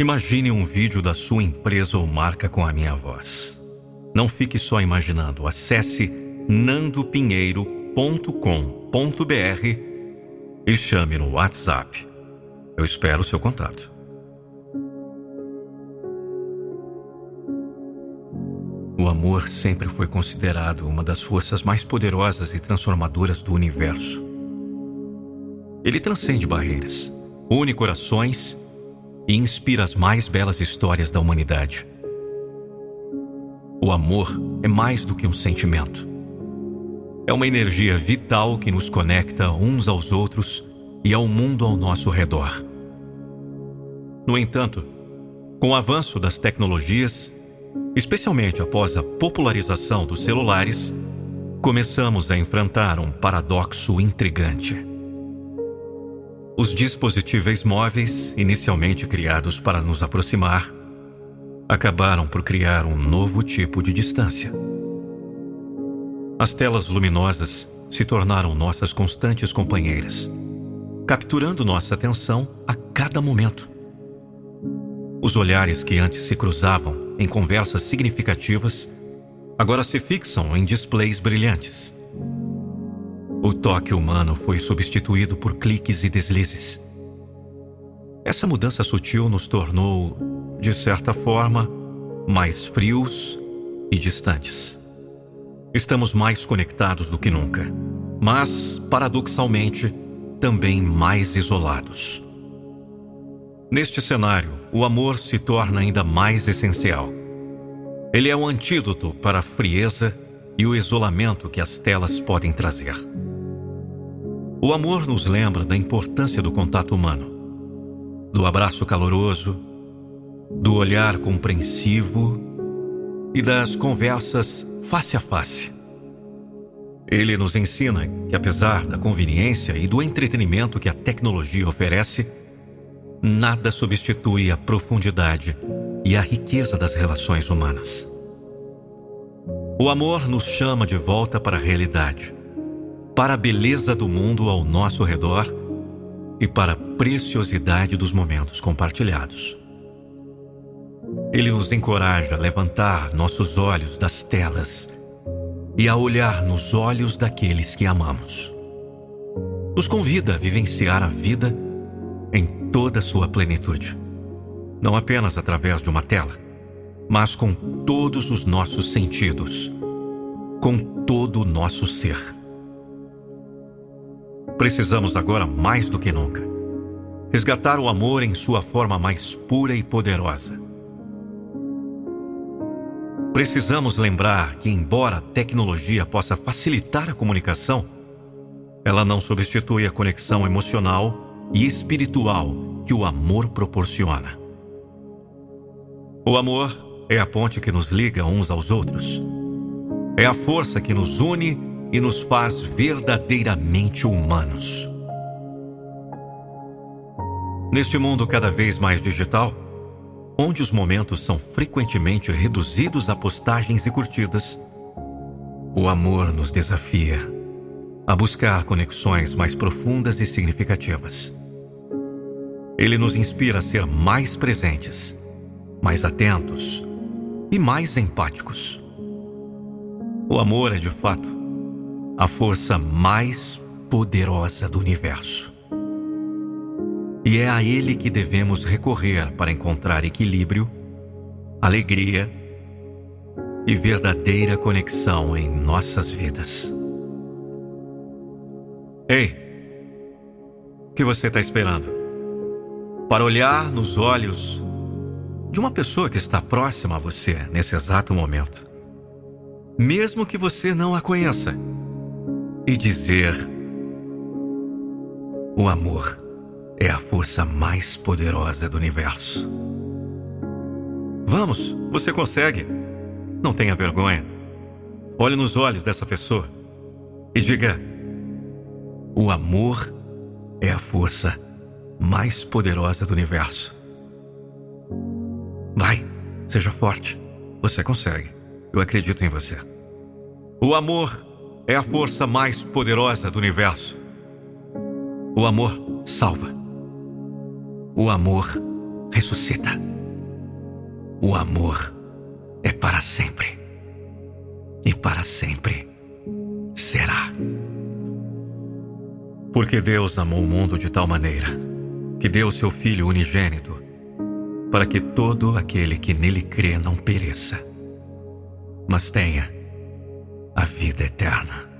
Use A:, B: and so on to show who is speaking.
A: Imagine um vídeo da sua empresa ou marca com a minha voz. Não fique só imaginando. Acesse nandopinheiro.com.br e chame no WhatsApp. Eu espero o seu contato. O amor sempre foi considerado uma das forças mais poderosas e transformadoras do universo. Ele transcende barreiras, une corações e inspira as mais belas histórias da humanidade. O amor é mais do que um sentimento. É uma energia vital que nos conecta uns aos outros e ao mundo ao nosso redor. No entanto, com o avanço das tecnologias, especialmente após a popularização dos celulares, começamos a enfrentar um paradoxo intrigante. Os dispositivos móveis, inicialmente criados para nos aproximar, acabaram por criar um novo tipo de distância. As telas luminosas se tornaram nossas constantes companheiras, capturando nossa atenção a cada momento. Os olhares que antes se cruzavam em conversas significativas agora se fixam em displays brilhantes o toque humano foi substituído por cliques e deslizes. Essa mudança sutil nos tornou, de certa forma, mais frios e distantes. Estamos mais conectados do que nunca, mas, paradoxalmente, também mais isolados. Neste cenário, o amor se torna ainda mais essencial. Ele é o antídoto para a frieza e o isolamento que as telas podem trazer. O amor nos lembra da importância do contato humano, do abraço caloroso, do olhar compreensivo e das conversas face a face. Ele nos ensina que, apesar da conveniência e do entretenimento que a tecnologia oferece, nada substitui a profundidade e a riqueza das relações humanas. O amor nos chama de volta para a realidade para a beleza do mundo ao nosso redor e para a preciosidade dos momentos compartilhados. Ele nos encoraja a levantar nossos olhos das telas e a olhar nos olhos daqueles que amamos. Nos convida a vivenciar a vida em toda a sua plenitude, não apenas através de uma tela, mas com todos os nossos sentidos, com todo o nosso ser. Precisamos agora mais do que nunca resgatar o amor em sua forma mais pura e poderosa. Precisamos lembrar que, embora a tecnologia possa facilitar a comunicação, ela não substitui a conexão emocional e espiritual que o amor proporciona. O amor é a ponte que nos liga uns aos outros. É a força que nos une e nos faz verdadeiramente humanos. Neste mundo cada vez mais digital, onde os momentos são frequentemente reduzidos a postagens e curtidas, o amor nos desafia a buscar conexões mais profundas e significativas. Ele nos inspira a ser mais presentes, mais atentos e mais empáticos. O amor é de fato a força mais poderosa do universo. E é a Ele que devemos recorrer para encontrar equilíbrio, alegria e verdadeira conexão em nossas vidas. Ei, o que você está esperando? Para olhar nos olhos de uma pessoa que está próxima a você nesse exato momento, mesmo que você não a conheça e dizer: O amor é a força mais poderosa do universo. Vamos, você consegue. Não tenha vergonha. Olhe nos olhos dessa pessoa e diga: O amor é a força mais poderosa do universo. Vai, seja forte. Você consegue. Eu acredito em você. O amor é a força mais poderosa do universo. O amor salva. O amor ressuscita. o amor é para sempre. E para sempre será. Porque Deus amou o mundo de tal maneira que deu seu Filho unigênito, para que todo aquele que nele crê não pereça, mas tenha vida eterna.